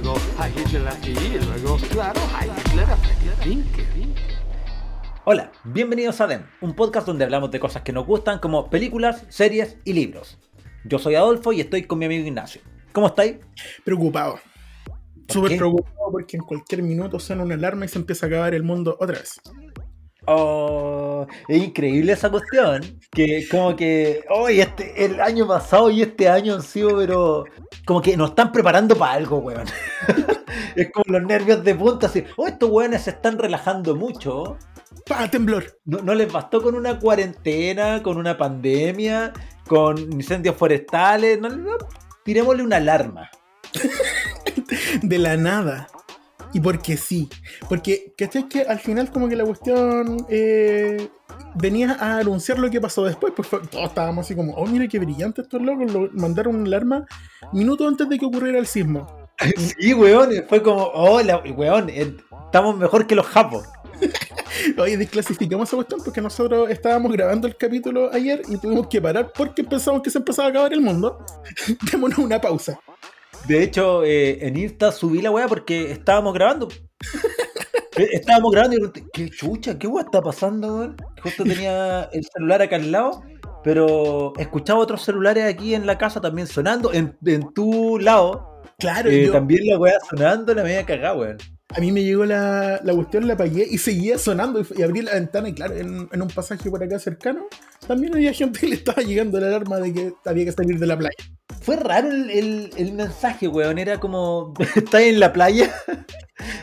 luego a Hitler aquí, y luego, claro, a Hitler que Hola, bienvenidos a DEM, un podcast donde hablamos de cosas que nos gustan como películas, series y libros. Yo soy Adolfo y estoy con mi amigo Ignacio. ¿Cómo estáis? Preocupado. ¿Por Súper preocupado porque en cualquier minuto suena una alarma y se empieza a acabar el mundo otra vez. Oh, es increíble esa cuestión. Que como que hoy este, el año pasado y este año han sido, pero como que nos están preparando para algo, weón. es como los nervios de punta, así. Oh, estos weones se están relajando mucho. ¡Pah! Temblor. No, no les bastó con una cuarentena, con una pandemia, con incendios forestales. No, no, tirémosle una alarma. De la nada. Y porque sí. Porque, ¿cachai? Que al final como que la cuestión eh, venía a anunciar lo que pasó después. Pues fue- todos estábamos así como, oh, mira qué brillante estos locos. Lo, mandaron una alarma minutos antes de que ocurriera el sismo. Sí, weón. Fue como, hola, weón. eh, Estamos mejor que los japos. Oye, desclasificamos esa cuestión porque nosotros estábamos grabando el capítulo ayer y tuvimos que parar porque pensamos que se empezaba a acabar el mundo. Démonos una pausa. De hecho, eh, en Insta subí la weá porque estábamos grabando. Eh, estábamos grabando y pregunté, ¿qué chucha? ¿Qué weá está pasando, weón? Justo tenía el celular acá al lado, pero escuchaba otros celulares aquí en la casa también sonando. En, en tu lado, Claro, eh, yo- también la weá sonando, la media cagada, weón. A mí me llegó la, la cuestión, la apagué y seguía sonando. Y, y abrí la ventana y claro, en, en un pasaje por acá cercano, también había gente que le estaba llegando la alarma de que había que salir de la playa. Fue raro el, el- mensaje, weón. Era como, ¿estás en la playa?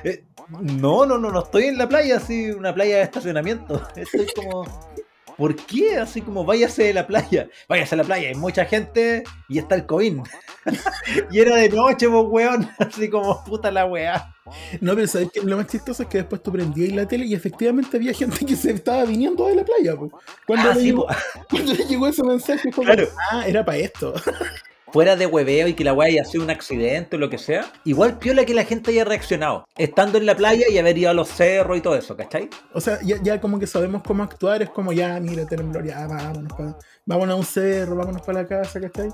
Eh, no, no, no, no estoy en la playa, así, una playa de estacionamiento. Estoy como, ¿por qué? Así como, váyase de la playa. Váyase a la playa, hay mucha gente y está el COVID. y era de noche, pues, weón. Así como, puta la weá. No, pero ¿sabes qué? lo más chistoso es que después tú prendías la tele y efectivamente había gente que se estaba viniendo de la playa. po. Cuando, Ah, le, sí, llegó, cuando le llegó ese mensaje, fue Claro. como, ah, era para esto. Fuera de hueveo y que la weá haya sido un accidente o lo que sea. Igual piola que la gente haya reaccionado. Estando en la playa y haber ido a los cerros y todo eso, ¿cachai? O sea, ya, como que sabemos cómo actuar, es como ya, mira, temblor, ya, vámonos, pa- vámonos a un cerro, vámonos para la casa, ¿cachai?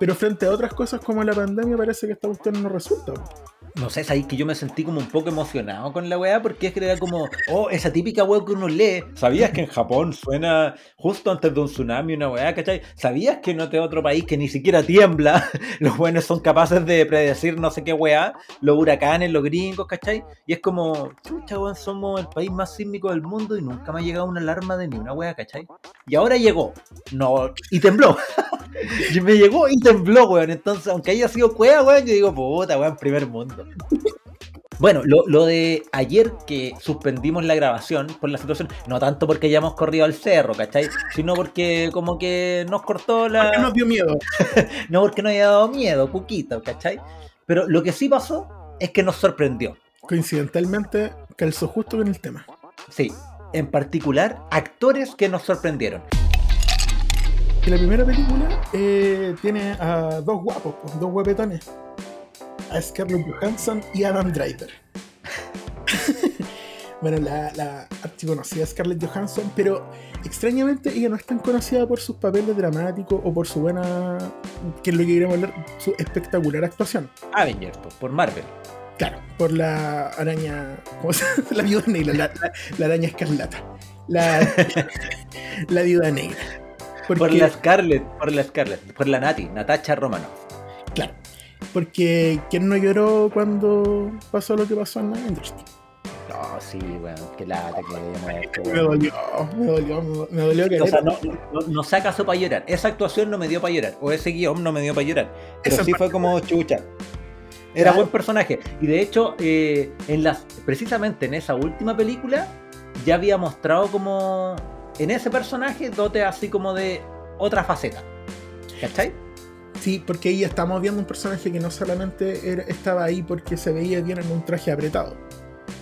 Pero frente a otras cosas como la pandemia parece que esta cuestión no resulta. No sé, es ahí que yo me sentí como un poco emocionado con la weá, porque es que era como, oh, esa típica weá que uno lee. ¿Sabías que en Japón suena justo antes de un tsunami una weá, cachai? ¿Sabías que otro otro país que ni siquiera tiembla, los buenos son capaces de predecir no sé qué weá, los huracanes, los gringos, cachai? Y es como, chucha, weón, somos el país más sísmico del mundo y nunca me ha llegado una alarma de ni una weá, cachai? Y ahora llegó, no, y tembló. y me llegó y tembló, weón. Entonces, aunque haya sido cueva, weón, yo digo, puta, weón, primer mundo. Bueno, lo, lo de ayer que suspendimos la grabación por la situación, no tanto porque hayamos corrido al cerro, ¿cachai? Sino porque como que nos cortó la... Porque nos dio miedo. No porque nos haya dado miedo, Cuquito, ¿cachai? Pero lo que sí pasó es que nos sorprendió. Coincidentalmente, calzó justo con el tema. Sí, en particular, actores que nos sorprendieron. Que la primera película eh, tiene a dos guapos, pues, dos guapetones. A Scarlett Johansson y Adam Driver. bueno, la, la archiconocida Scarlett Johansson, pero extrañamente ella no es tan conocida por sus papeles dramáticos o por su buena, que es lo que queremos hablar, su espectacular actuación. Avengers, pues, por Marvel. Claro, por la araña, ¿cómo se llama? La viuda negra, la, la- la araña escarlata. La, la viuda negra. Por la Scarlett, por la Scarlett, por la Nati, Natacha Romanoff. Claro. Porque ¿quién no lloró cuando pasó lo que pasó en Avengers? No, sí, weón, qué lata que muerto, Me dolió, me dolió, me- dolió que O sea, no, no, no se acaso para llorar. Esa actuación no me dio para llorar. O ese guion no me dio para llorar. Pero Esa sí fue como chucha. Era Claro. buen personaje. Y de hecho, eh, en las, precisamente en esa última película, ya había mostrado como en ese personaje dote así como de otra faceta. ¿Cachai? Sí, porque ahí estamos viendo un personaje que no solamente era- estaba ahí porque se veía bien en un traje apretado.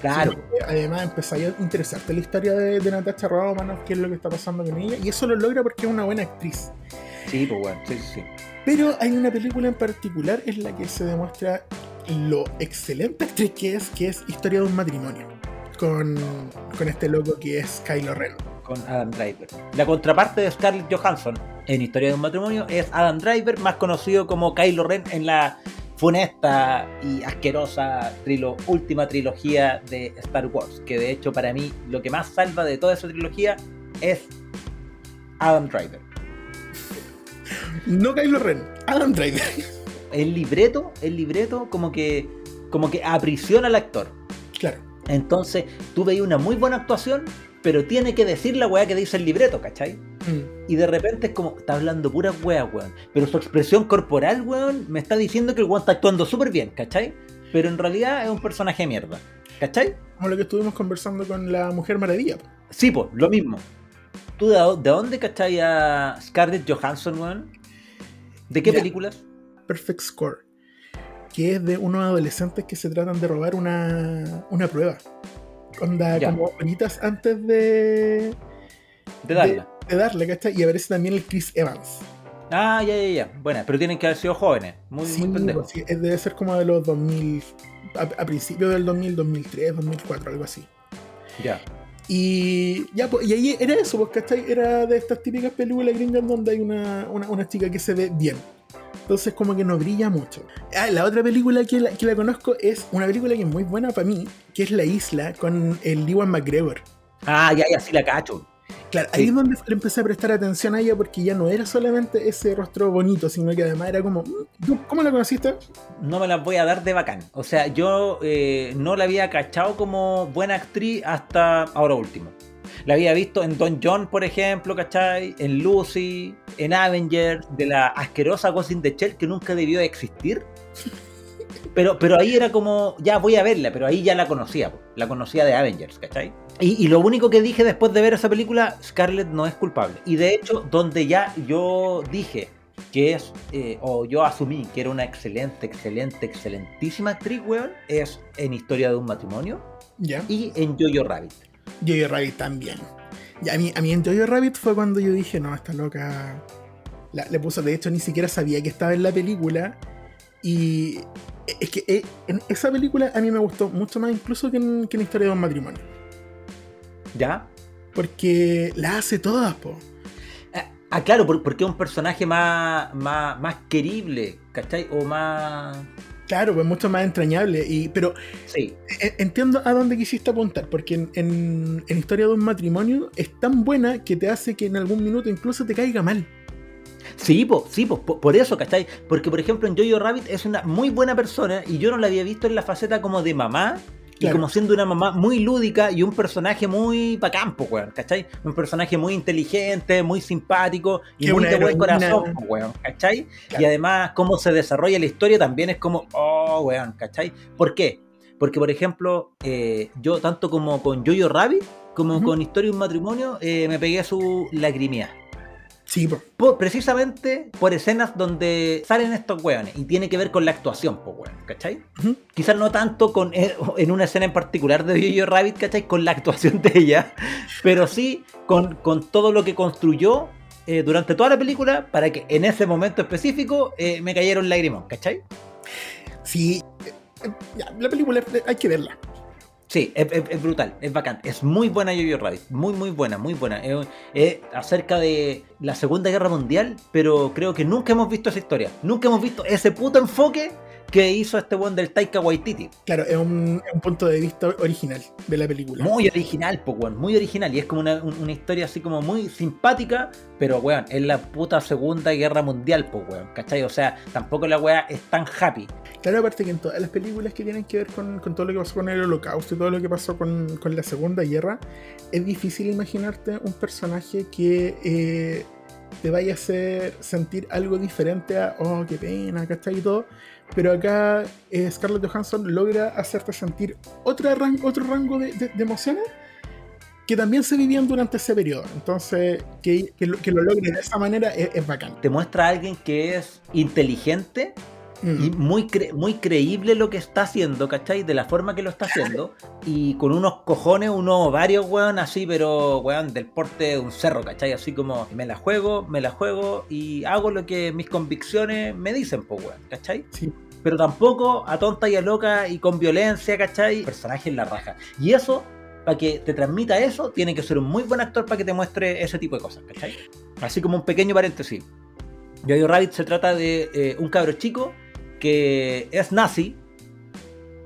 Claro. además empezáis a interesarte la historia de, de Natasha Romanoff, qué es lo que está pasando con ella. Y eso lo logra porque es una buena actriz. Sí, pues bueno, sí, sí, sí. Pero hay una película en particular en la que se demuestra lo excelente actriz que es, que es Historia de un matrimonio. Con, con este loco que es Kylo Ren. Con Adam Driver. La contraparte de Scarlett Johansson en Historia de un matrimonio es Adam Driver, más conocido como Kylo Ren en la funesta y asquerosa trilo- última trilogía de Star Wars, que de hecho para mí lo que más salva de toda esa trilogía es Adam Driver. No Kylo Ren, Adam Driver. El libreto, el libreto como que como que aprisiona al actor. Claro. Entonces, tú veis una muy buena actuación, pero tiene que decir la weá que dice el libreto, ¿cachai? Mm. Y de repente es como, está hablando pura weá, weón. Pero su expresión corporal, weón, me está diciendo que el weón está actuando súper bien, ¿cachai? Pero en realidad es un personaje de mierda, ¿cachai? Como lo que estuvimos conversando con la Mujer Maravilla. Sí, pues, lo mismo. ¿Tú de, de dónde cachai a Scarlett Johansson, weón? ¿De qué Ya. películas? Perfect Score. Que es de unos adolescentes que se tratan de robar una, una prueba. Onda, Ya. como horitas antes de, De darla. de darle, ¿cachai? Y aparece también el Chris Evans. Ah, ya, ya, ya. Bueno, pero tienen que haber sido jóvenes. Muy, Sí, muy pendejos. sí, es- debe ser como de los 2000, a, a principios del 2000, 2003, 2004, algo así. Ya. Y ya, pues, y ahí era eso, ¿cachai? Era de estas típicas películas gringas donde hay una, una, una chica que se ve bien. Entonces como que no brilla mucho. Ah, la otra película que la, que la conozco es una película que es muy buena para mí, que es La Isla, con el Ewan McGregor. Ah, ya, ya, sí la cacho. Claro, Sí. ahí es donde le empecé a prestar atención a ella porque ya no era solamente ese rostro bonito, sino que además era como... mm, ¿tú ¿Cómo la conociste? No me las voy a dar de bacán. O sea, yo eh, no la había cachado como buena actriz hasta ahora último. La había visto en Don John, por ejemplo, ¿cachai? En Lucy, en Avengers, de la asquerosa Ghost in the Shell que nunca debió de existir. Pero, pero ahí era como, ya voy a verla, pero ahí ya la conocía, po. la conocía de Avengers, ¿cachai? Y, y lo único que dije después de ver esa película, Scarlett no es culpable. Y de hecho, donde ya yo dije que es, eh, o yo asumí que era una excelente, excelente, excelentísima actriz, weón, es en Historia de un matrimonio Ya. y en Jojo Rabbit. Jojo Rabbit también. Y a mí, a mí en Jojo Rabbit fue cuando yo dije, no, esta loca la- le puso, de hecho ni siquiera sabía que estaba en la película. Y es que eh, en esa película a mí me gustó mucho más incluso que en, que en Historia de un matrimonio. ¿Ya? Porque la hace todas, po. Ah, Ah, claro, por- porque es un personaje más, más, más querible, ¿cachai? O más... Claro, pues mucho más entrañable. Y, pero Sí, eh, entiendo a dónde quisiste apuntar, porque en, en- en Historia de un matrimonio es tan buena que te hace que en algún minuto incluso te caiga mal. Sí, po, sí, po, po- por eso, ¿cachai? Porque, por ejemplo, en Jojo Rabbit es una muy buena persona y yo no la había visto en la faceta como de mamá y como siendo una mamá muy lúdica y un personaje muy pa' campo, weón, ¿cachai? Un personaje muy inteligente, muy simpático y muy de buen corazón, weón, ¿cachai? Claro. Y además, cómo se desarrolla la historia también es como, oh, weón, ¿cachai? ¿Por qué? Porque, por ejemplo, eh, yo tanto como con Jojo Rabbit como con Historia de un matrimonio eh, me pegué su lagrimía. Sí, po. Por- precisamente por escenas donde salen estos weones y tiene que ver con la actuación, pues weón, ¿cachai? Ujú. Quizás no tanto con eh, en una escena en particular de Jojo Rabbit, ¿cachai? Con la actuación de ella, pero sí con, con todo lo que construyó eh, durante toda la película para que en ese momento específico eh, me cayeron lágrimas, ¿cachai? Sí, ya, la película hay que verla. Sí, es, brutal, es bacán. Es muy buena Jojo Rabbit, muy, muy buena, muy buena. Es acerca de la Segunda Guerra Mundial, pero creo que nunca hemos visto esa historia. Nunca hemos visto ese puto enfoque que hizo este buen del Taika Waititi. Claro, es un, es un punto de vista original de la película. Muy original, pues, weón, muy original. Y es como una, un- una historia así como muy simpática, pero, weón, es la puta Segunda Guerra Mundial, pues, weón, ¿cachai? O sea, tampoco la weá es tan happy. Claro, aparte que en todas las películas que tienen que ver con, con todo lo que pasó con el holocausto y todo lo que pasó con, con la Segunda Guerra, es difícil imaginarte un personaje que eh, te vaya a hacer sentir algo diferente a, oh, qué pena, ¿cachai? Y todo. Pero acá eh, Scarlett Johansson logra hacerte sentir otro rango de, emociones que también se vivían durante ese periodo. Entonces, que, que lo, que lo logre de esa manera es, es bacán. Te muestra a alguien que es inteligente Mm. y muy, cre- muy creíble lo que está haciendo, ¿cachai? De la forma que lo está haciendo. Y con unos cojones, unos ovarios, weón, así, pero, weón, del porte de un cerro, ¿cachai? Así como me la juego, me la juego y hago lo que mis convicciones me dicen, pues, weón, ¿cachai? Sí. Pero tampoco a tonta y a loca y con violencia, ¿cachai? Personaje en la raja. Y eso, para que te transmita eso, tiene que ser un muy buen actor para que te muestre ese tipo de cosas, ¿cachai? Así como un pequeño paréntesis. Jojo Rabbit se trata de eh, un cabro chico que es nazi,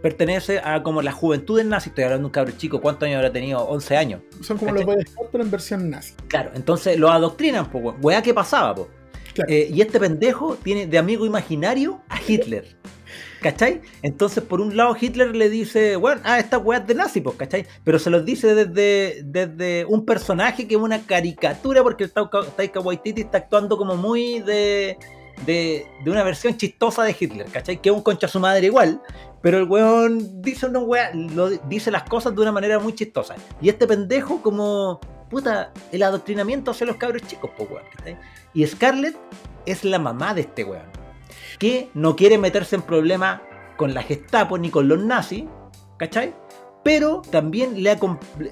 pertenece a como la juventud del nazi, estoy hablando de un cabro chico, ¿cuántos años habrá tenido? 11 años. Son como ¿Cachai? los Boy pero en versión nazi. Claro, entonces lo adoctrinan, weón. weá que pasaba, po. Claro. Eh, y este pendejo tiene de amigo imaginario a Hitler. ¿Cachai? Entonces, por un lado, Hitler le dice, bueno, ah, esta weá es de nazi, pues, ¿cachai? Pero se los dice desde, desde un personaje que es una caricatura, porque el Taika Waititi está actuando como muy de, de, una versión chistosa de Hitler, ¿cachai? Que es un concha su madre igual, pero el weón dice weá, lo, dice las cosas de una manera muy chistosa. Y este pendejo, como, puta, el adoctrinamiento hacia los cabros chicos, pues, weón, ¿cachai? Y Scarlett es la mamá de este weón que no quiere meterse en problemas con la Gestapo ni con los nazis, ¿cachai? Pero también le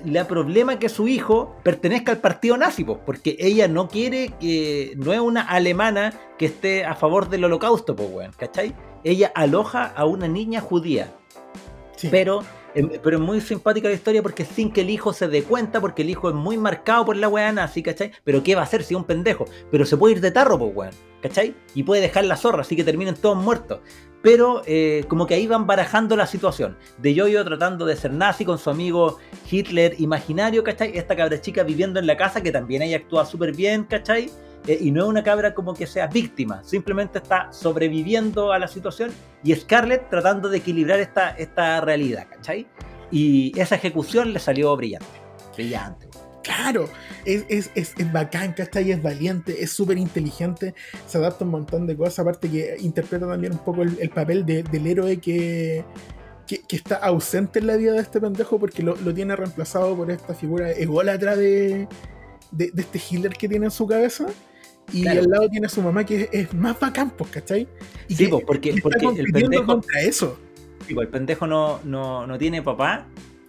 le problema que su hijo pertenezca al partido nazi, po, porque ella no quiere que. No es una alemana que esté a favor del holocausto, pues, weón, ¿cachai? Ella aloja a una niña judía, Sí. pero, em, pero es muy simpática la historia porque sin que el hijo se dé cuenta, porque el hijo es muy marcado por la weá nazi, ¿cachai? Pero ¿qué va a hacer si es un pendejo? Pero se puede ir de tarro, pues weón, ¿cachai? Y puede dejar la zorra, así que terminen todos muertos. Pero eh, como que ahí van barajando la situación. De Yoyo tratando de ser nazi con su amigo Hitler imaginario, ¿cachai? Esta cabra chica viviendo en la casa que también ella actúa súper bien, ¿cachai? Eh, y no es una cabra como que sea víctima, simplemente está sobreviviendo a la situación y Scarlett tratando de equilibrar esta, esta realidad, ¿cachai? Y esa ejecución le salió brillante. Brillante. Claro, es, es, es, es bacán, ¿cachai? Es valiente, es súper inteligente, se adapta a un montón de cosas, aparte que interpreta también un poco el, el papel de- del héroe que, que, que está ausente en la vida de este pendejo porque lo, lo tiene reemplazado por esta figura ególatra de, de, de este Hitler que tiene en su cabeza. Y Claro. al lado tiene a su mamá que es, es más bacán, pues, ¿cachai? Y Sí, que po, porque, está porque el pendejo, contra eso. digo, el pendejo no, no, no tiene papá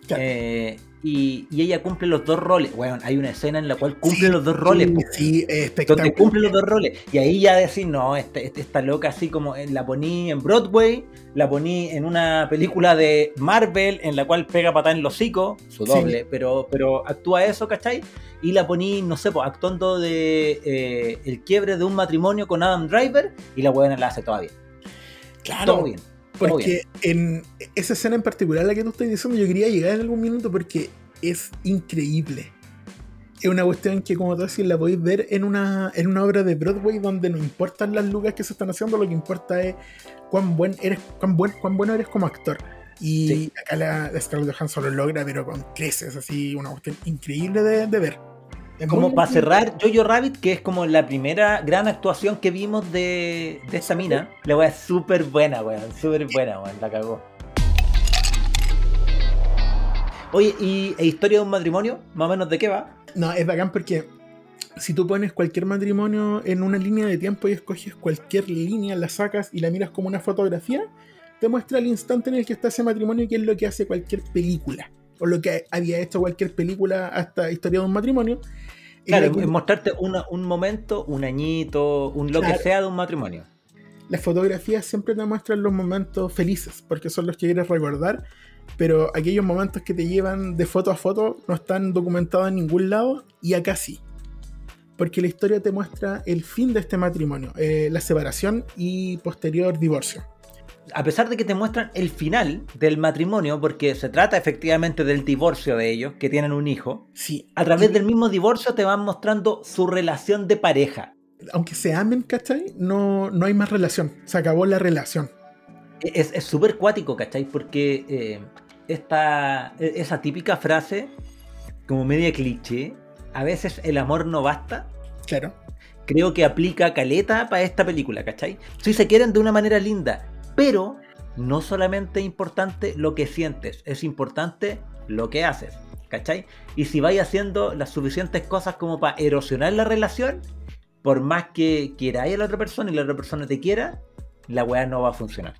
Claro. eh, y, y ella cumple los dos roles. Bueno, hay una escena en la cual cumple Sí, los dos roles. Sí, sí, donde cumple los dos roles. Y ahí ya decís, no, este, este- esta loca así como eh, la poní en Broadway, la poní en una película de Marvel en la cual pega patada en los hocico, su Sí. doble, pero, pero actúa eso, ¿cachai? Y la poní, no sé, pues, actuando de eh, el quiebre de un matrimonio con Adam Driver y la buena la hace toda bien. Claro, Todo bien. Porque en esa escena en particular, la que tú estás diciendo, yo quería llegar en algún minuto porque es increíble. Es una cuestión que, como tú decís, la podéis ver en una, en una obra de Broadway donde no importan las lucas que se están haciendo, lo que importa es cuán buen eres, cuán, buen, cuán bueno eres como actor. Y Sí. acá la, la Scarlett Johansson lo logra, pero con creces, así, una cuestión increíble de, de ver. Como para cerrar, Jojo Rabbit, que es como la primera gran actuación que vimos de, de esta mina. La weá es súper buena, weón. Súper buena, weón. La cagó. Oye, ¿y e historia de un matrimonio? ¿Más o menos de qué va? No, es bacán porque si tú pones cualquier matrimonio en una línea de tiempo y escoges cualquier línea, la sacas y la miras como una fotografía, te muestra el instante en el que está ese matrimonio, que es lo que hace cualquier película. O lo que había hecho cualquier película hasta Historia de un matrimonio. Claro, la- es mostrarte una- un momento, un añito, un lo que Claro. sea de un matrimonio. las fotografías siempre te muestran los momentos felices, porque son los que quieres recordar, pero aquellos momentos que te llevan de foto a foto no están documentados en ningún lado, y acá sí. Porque la historia te muestra el fin de este matrimonio, eh, la separación y posterior divorcio. A pesar de que te muestran el final del matrimonio, porque se trata efectivamente del divorcio de ellos, que tienen un hijo, Sí, a través del mismo divorcio te van mostrando su relación de pareja. aunque se amen, ¿cachai? No, no hay más relación, se acabó la relación. Es es súper cuático, ¿cachai? Porque eh, esta, e- esa típica frase, como media cliché, a veces el amor no basta, Claro. creo que aplica caleta para esta película, ¿cachai? Si se quieren de una manera linda, pero no solamente es importante lo que sientes, es importante lo que haces, ¿cachai? Y si vais haciendo las suficientes cosas como para erosionar la relación, por más que queráis a la otra persona y la otra persona te quiera, la weá no va a funcionar.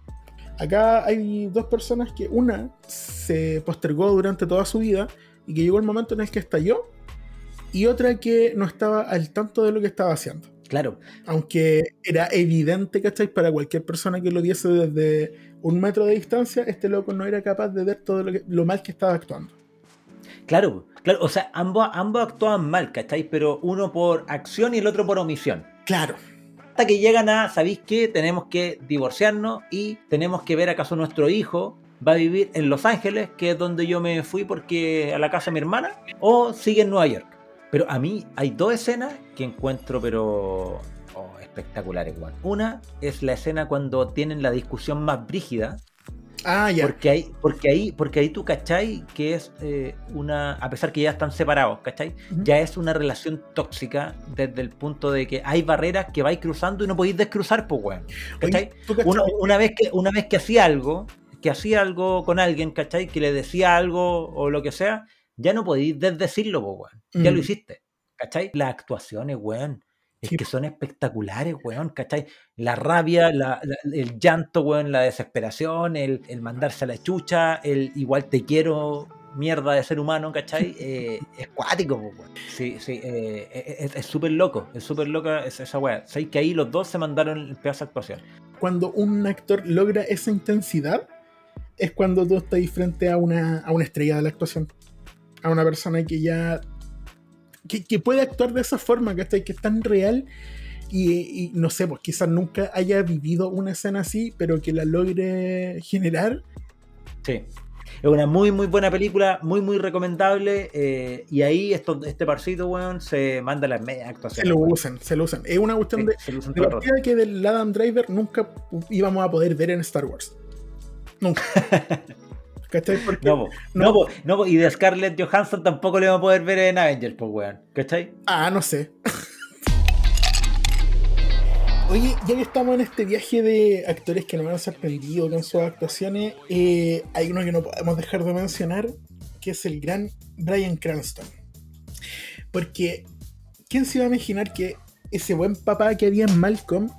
Acá hay dos personas que una se postergó durante toda su vida y que llegó el momento en el que estalló y otra que no estaba al tanto de lo que estaba haciendo. Claro, Aunque era evidente, ¿cachai? Para cualquier persona que lo viese desde un metro de distancia, este loco no era capaz de ver todo lo, que- lo mal que estaba actuando. claro, claro. O sea, ambos, ambos actuaban mal, ¿cachai? Pero uno por acción y el otro por omisión. Claro. hasta que llegan a, ¿sabéis qué? Tenemos que divorciarnos y tenemos que ver acaso nuestro hijo va a vivir en Los Ángeles, que es donde yo me fui porque a la casa de mi hermana, o sigue en Nueva York. Pero a mí hay dos escenas que encuentro, pero oh, espectaculares, weón. Una es la escena cuando tienen la discusión más brígida, Ah, ya. porque ahí, porque ahí, porque ahí tú cachai que es eh, una, a pesar que ya están separados, ¿cachai? Ya es una relación tóxica desde el punto de que hay barreras que vais cruzando y no podéis descruzar, pues weón. ¿Cachai? Una vez que, una vez que hacía algo, que hacía algo con alguien, ¿cachai? Que le decía algo o lo que sea, ya no podéis desdecirlo, pues weón. Ya lo Mm. hiciste. ¿Cachai? Las actuaciones, weón. Es Sí. que son espectaculares, weón, ¿cachai? La rabia, la- la- el llanto, weón, la desesperación, el, el mandarse a la chucha, el igual te quiero, mierda de ser humano, ¿cachai? Eh, es cuático, po, weón. Sí, sí, eh, es- es súper loco, es súper loca esa, esa weá. Sabéis que ahí los dos se mandaron el pedazo de actuación. Cuando un actor logra esa intensidad, es cuando tú estás frente a una, a una estrella de la actuación. A una persona que ya. que, que puede actuar de esa forma, ¿cachai? Que es tan real. Y, y no sé, pues quizás nunca haya vivido una escena así, pero que la logre generar. Sí. Es una muy, muy buena película, muy, muy recomendable. eh, y ahí esto, este parcito, weón, se manda las medias Se actuaciones. lo weón. usan, se lo usan. Es una cuestión Sí, de, se lo usan de partida que del Adam Driver nunca íbamos a poder ver en Star Wars. Nunca. ¿Cachai? Porque No, no, no, y de Scarlett Johansson tampoco le vamos a poder ver en Avengers, pues, weón. ¿Cachai? Ah, no sé. Oye, ya que estamos en este viaje de actores que nos han sorprendido con sus actuaciones, eh, hay uno que no podemos dejar de mencionar, que es el gran Brian Cranston. Porque, ¿quién se iba a imaginar que ese buen papá que había en Malcolm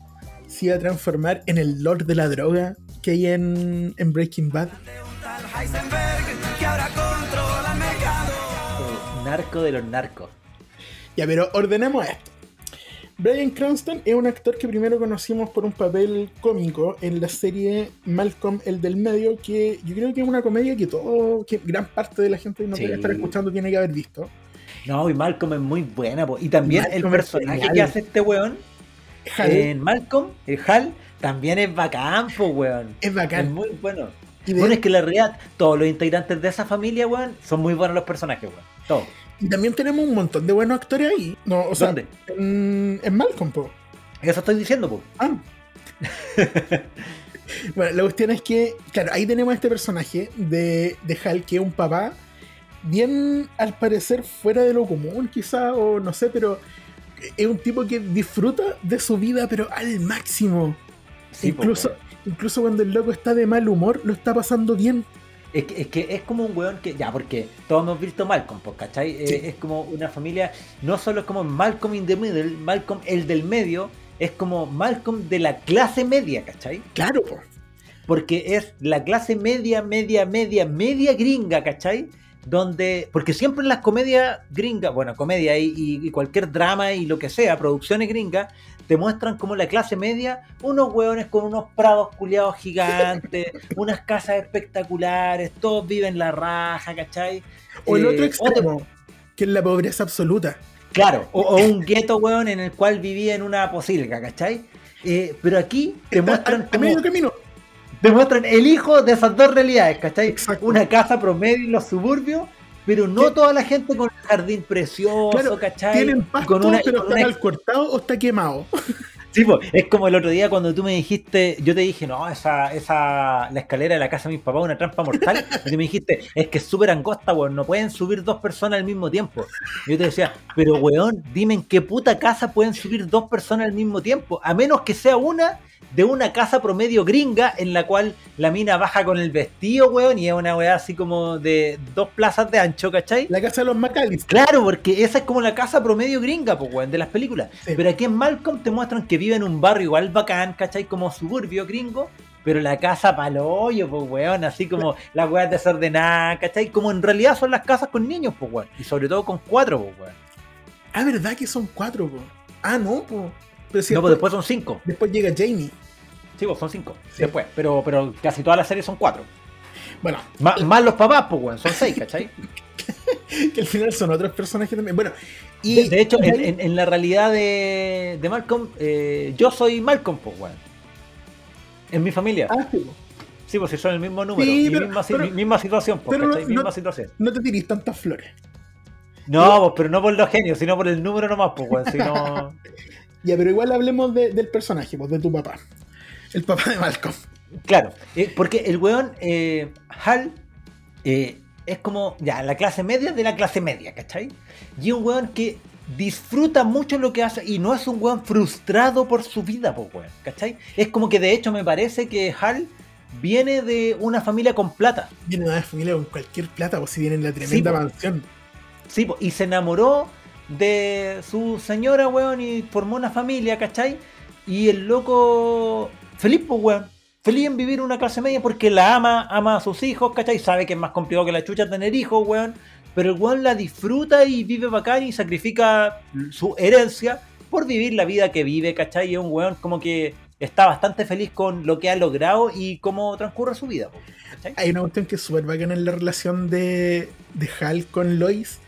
se iba a transformar en el Lord de la droga que hay en, en Breaking Bad? Heisenberg, que ahora controla el mercado. El narco de los narcos. Ya, pero ordenemos esto. Brian Cranston es un actor que primero conocimos por un papel cómico en la serie Malcolm el del medio, que yo creo que es una comedia que todo, que gran parte de la gente que nos Sí. debe estar escuchando tiene que haber visto. No, y Malcolm es muy buena, po. Y también el es personaje genial. que hace este weón Hal en Malcolm, el Hal, también es bacán, po, weón. es Es bacán. muy bueno. Bueno, es que la realidad, todos los integrantes de esa familia, weón, son muy buenos los personajes, weón. Todos. y también tenemos un montón de buenos actores ahí. No, o sea, ¿Dónde? En, en Malcolm, po. Eso estoy diciendo, po. Ah. bueno, la cuestión es que, claro, ahí tenemos a este personaje de, de Hal, que es un papá, bien al parecer fuera de lo común, quizá, o no sé, pero es un tipo que disfruta de su vida, pero al máximo. Sí, incluso. Incluso cuando el loco está de mal humor, lo está pasando bien. Es que, es que es como un weón que, ya, porque todos hemos visto Malcolm, pues, ¿cachai? Eh, Sí. es como una familia, no solo es como Malcolm in the middle, Malcolm el del medio, es como Malcolm de la clase media, ¿cachai? Claro, po. Porque es la clase media, media, media, media gringa, ¿cachai? Donde, porque siempre en las comedias gringas, bueno, comedia y, cualquier drama y lo que sea, producciones gringas, te muestran como la clase media, unos hueones con unos prados culiados gigantes, unas casas espectaculares, todos viven la raja, ¿cachai? O el Eh, otro te- extremo, que es la pobreza absoluta. Claro, o, o un gueto, weón, en el cual vivía en una posilga, ¿cachai? Eh, pero aquí te muestran a- a como, medio camino. Te muestran el hijo de esas dos realidades, ¿cachai? Exacto. Una casa promedio en los suburbios, pero no ¿Qué? toda la gente con un jardín precioso, Claro, ¿cachai? Tienen pasto, con una, pero con está una- mal cortado o está quemado. Sí, po, es como el otro día cuando tú me dijiste, yo te dije, no, esa, esa, la escalera de la casa de mis papás una trampa mortal. Y tú me dijiste, es que es súper angosta, weón, no pueden subir dos personas al mismo tiempo. Y yo te decía, pero weón, dime en qué puta casa pueden subir dos personas al mismo tiempo, a menos que sea una de una casa promedio gringa en la cual la mina baja con el vestido, weón, y es una weá así como de dos plazas de ancho, ¿cachai? La casa de los McAllister. Claro, porque esa es como la casa promedio gringa, pues, weón, de las películas. Sí. Pero aquí en Malcolm te muestran que vive en un barrio igual bacán, ¿cachai? Como suburbio gringo, pero la casa paloyo, pues, weón, así como las weas desordenadas, ¿cachai? Como en realidad son las casas con niños, pues, weón. Y sobre todo con cuatro, pues, weón. Ah, ¿verdad que son cuatro, po? Ah, no, po. Pero si no, pues después, después son cinco. después llega Jamie. Sí, pues son cinco. Sí. Después, pero, pero casi todas las series son cuatro. Bueno, Má- Más, los papás, pues, weón, son seis, ¿cachai? que al final son otros personajes también. Bueno, y De, de hecho, en, ahí- en- en la realidad de, de Malcolm, eh, yo soy Malcolm, pues, weón. En mi familia. Ah, sí. Sí, pues si son el mismo número. Sí, y pero- misma, pero- misma situación, pues, pero no- ¿cachai? no- Misma situación. no te tirís tantas flores. No, pues, pero no por los genios, sino por el número nomás, pues, weón. Si no... Ya, pero igual hablemos de- del personaje, pues, de tu papá. El papá de Malcolm. Claro, eh, porque el weón, eh, Hal, eh, es como, ya, la clase media de la clase media, ¿cachai? Y es un weón que disfruta mucho lo que hace y no es un weón frustrado por su vida, pues, weón, ¿cachai? Es como que de hecho me parece que Hal viene de una familia con plata, Viene de una familia con cualquier plata, pues si viene en la tremenda po. mansión. ¿sí? po, Y se enamoró de su señora, weón, y formó una familia, ¿cachai? Y el loco, feliz, pues, weón. Feliz en vivir una clase media porque la ama, ama a sus hijos, ¿cachai? Sabe que es más complicado que la chucha tener hijos, weón. Pero el weón la disfruta y vive bacán y sacrifica su herencia por vivir la vida que vive, ¿cachai? Y es un weón como que está bastante feliz con lo que ha logrado y cómo transcurre su vida. Hay una cuestión que es súper bacana en la relación de, de Hal con Lois.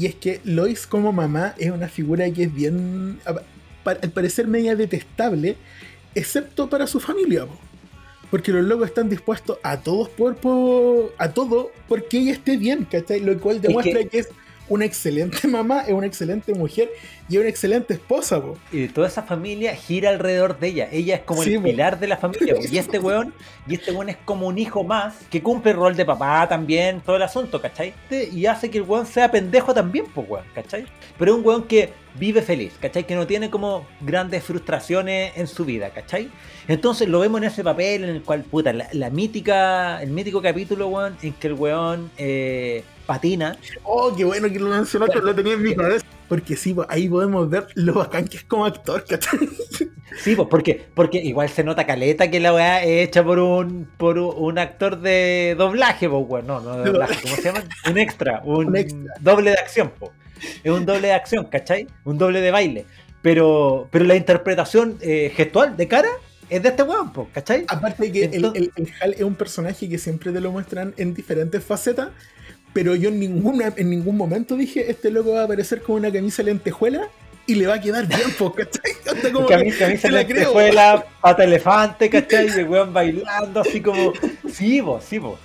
Y es que Lois como mamá es una figura que es bien, al parecer media detestable, excepto para su familia. po. Porque los locos están dispuestos a todos por, por- a todo porque ella esté bien, ¿cachai? Lo cual demuestra que- que... es una excelente mamá, es una excelente mujer y es una excelente esposa, po. Y toda esa familia gira alrededor de ella. Ella es como Sí, el po. pilar de la familia. po. Y este weón, y este weón es como un hijo más que cumple el rol de papá también, todo el asunto, ¿cachai? Y hace que el weón sea pendejo también, pues weón, ¿cachai? Pero es un weón que vive feliz, ¿cachai? Que no tiene como grandes frustraciones en su vida, ¿cachai? Entonces lo vemos en ese papel en el cual, puta, la, la mítica, el mítico capítulo, weón, en que el weón eh, patina. Oh, qué bueno que lo mencionaste, lo tenía en mi cabeza. Porque sí, po, ahí podemos ver lo bacán que es como actor, ¿cachai? Sí, pues porque, porque igual se nota caleta que la weá es hecha por un por un, actor de doblaje, pues weón. No, no de doblaje, ¿cómo se llama? Un extra, un, Un extra. doble de acción, po. Es un doble de acción, ¿cachai? Un doble de baile. Pero, pero la interpretación eh, gestual de cara es de este weón, po, ¿cachai? Aparte de que el- el Hal es un personaje que siempre te lo muestran en diferentes facetas, pero yo en, ninguna, en ningún momento dije, este loco va a aparecer con una camisa lentejuela y le va a quedar bien, po, ¿cachai? Como Camisa, que camisa se la creo. fue la pata elefante, ¿cachai? Y el weón bailando así como. Sí, po, sí, po.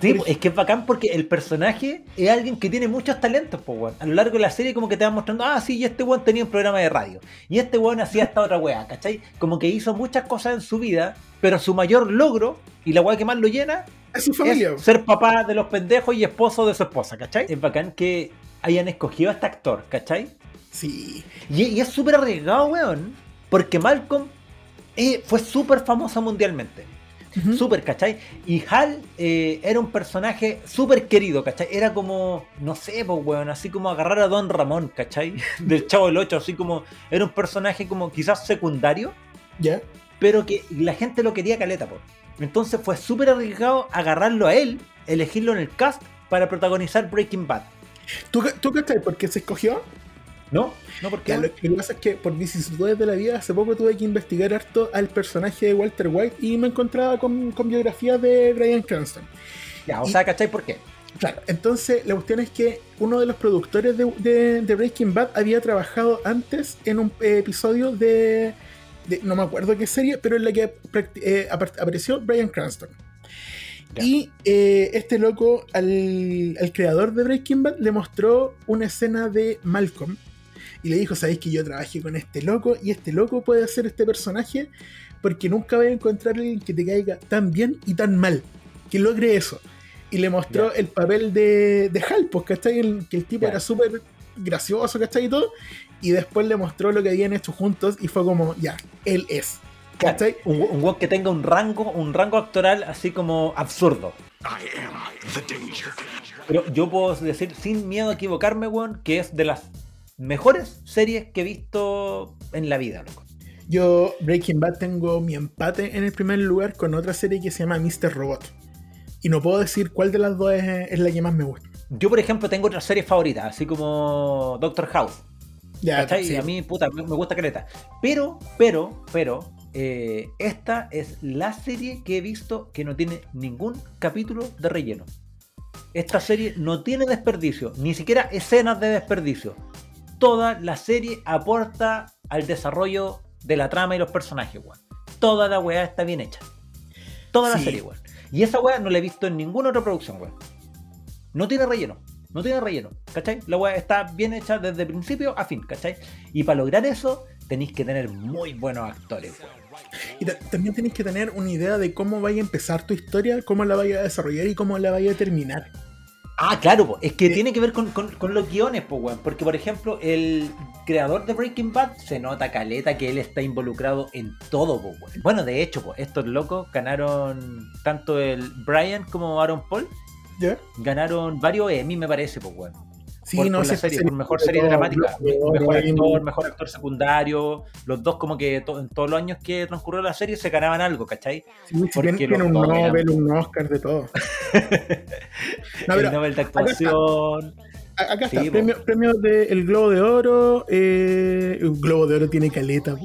Sí, po, es que es bacán porque el personaje es alguien que tiene muchos talentos, po, weón. A lo largo de la serie como que te van mostrando, ah, sí, y este weón tenía un programa de radio. Y este weón hacía esta otra weá, ¿cachai? Como que hizo muchas cosas en su vida, pero su mayor logro y la weá que más lo llena Es su familia. es ser papá de los pendejos y esposo de su esposa, ¿cachai? Es bacán que hayan escogido a este actor, ¿cachai? Sí. Y, y es súper arriesgado, weón. Porque Malcolm eh, fue súper famoso mundialmente. Ujú. Súper, ¿cachai? Y Hal eh, era un personaje súper querido, ¿cachai? Era como, no sé, pues, weón, así como agarrar a Don Ramón, ¿cachai? Del Chavo del 8, así como, era un personaje como quizás secundario, ¿Ya? pero que la gente lo quería caleta, por. Entonces fue súper arriesgado agarrarlo a él, elegirlo en el cast para protagonizar Breaking Bad. ¿Tú, ¿Tú cachai por qué se escogió? ¿No? ¿No? ¿Por qué? Ya, lo, que pasa es que por vicisitudes de la vida, hace poco tuve que investigar harto al personaje de Walter White y me encontraba con, con biografías de Brian Cranston. Ya, o y- sea, ¿cachai por qué? Claro, entonces la cuestión es que uno de los productores de, de- de Breaking Bad había trabajado antes en un eh, episodio de, de- no me acuerdo qué serie, pero en la que eh, apar- apareció Brian Cranston. Y eh, este loco al, al creador de Breaking Bad le mostró una escena de Malcolm y le dijo, sabéis que yo trabajé con este loco y este loco puede hacer este personaje porque nunca voy a encontrar alguien que te caiga tan bien y tan mal, que logre eso. Y le mostró el papel de, de Hal, pues, ¿cachai? El- que el tipo era súper gracioso, ¿cachai? Y todo. Y después le mostró lo que habían hecho juntos y fue como, ya, él es. Claro, ¿Cachai? un, un weón que tenga un rango, un rango actoral así como absurdo. Pero yo puedo decir sin miedo a equivocarme, weón, que es de las mejores series que he visto en la vida, loco. Yo, Breaking Bad, tengo mi empate en el primer lugar con otra serie que se llama Mr. Robot. Y no puedo decir cuál de las dos es, es la que más me gusta. Yo, por ejemplo, tengo otras series favoritas, así como Doctor House. Ya, sí. Y a mí, puta, me, gusta caleta. Pero, pero, pero, eh, esta es la serie que he visto que no tiene ningún capítulo de relleno. esta serie no tiene desperdicio, ni siquiera escenas de desperdicio. Toda la serie aporta al desarrollo de la trama y los personajes, weón. Toda la weá está bien hecha. Toda la serie, weón. Y esa weá no la he visto en ninguna otra producción, weón. No tiene relleno. No tiene relleno, ¿cachai? La weá está bien hecha desde principio a fin, ¿cachai? Y para lograr eso, tenéis que tener muy buenos actores. Y ta- también tenéis que tener una idea de cómo vaya a empezar tu historia, cómo la vaya a desarrollar y cómo la vaya a terminar. Ah, claro, po. es que Sí. tiene que ver con, con- con los guiones, pues, weón. Porque, por ejemplo, el creador de Breaking Bad se nota caleta que él está involucrado en todo, weón. Bueno, de hecho, pues, estos locos ganaron tanto el Brian como Aaron Paul, ¿Ya? ganaron varios Emmy, me parece, pues, weón. Sí, por, no por la sí, serie, sí, por mejor serie todo, dramática, todo, mejor actor, mejor actor secundario, los dos como que to- en todos los años que transcurrió la serie se ganaban algo, ¿cachai? Sí, sí, porque tiene, tiene los un eran- Nobel, un Oscar, de todo. No, el Nobel de está. actuación. acá Sí, está, po. premio, premio del Globo de Oro. Eh, el Globo de Oro tiene caleta,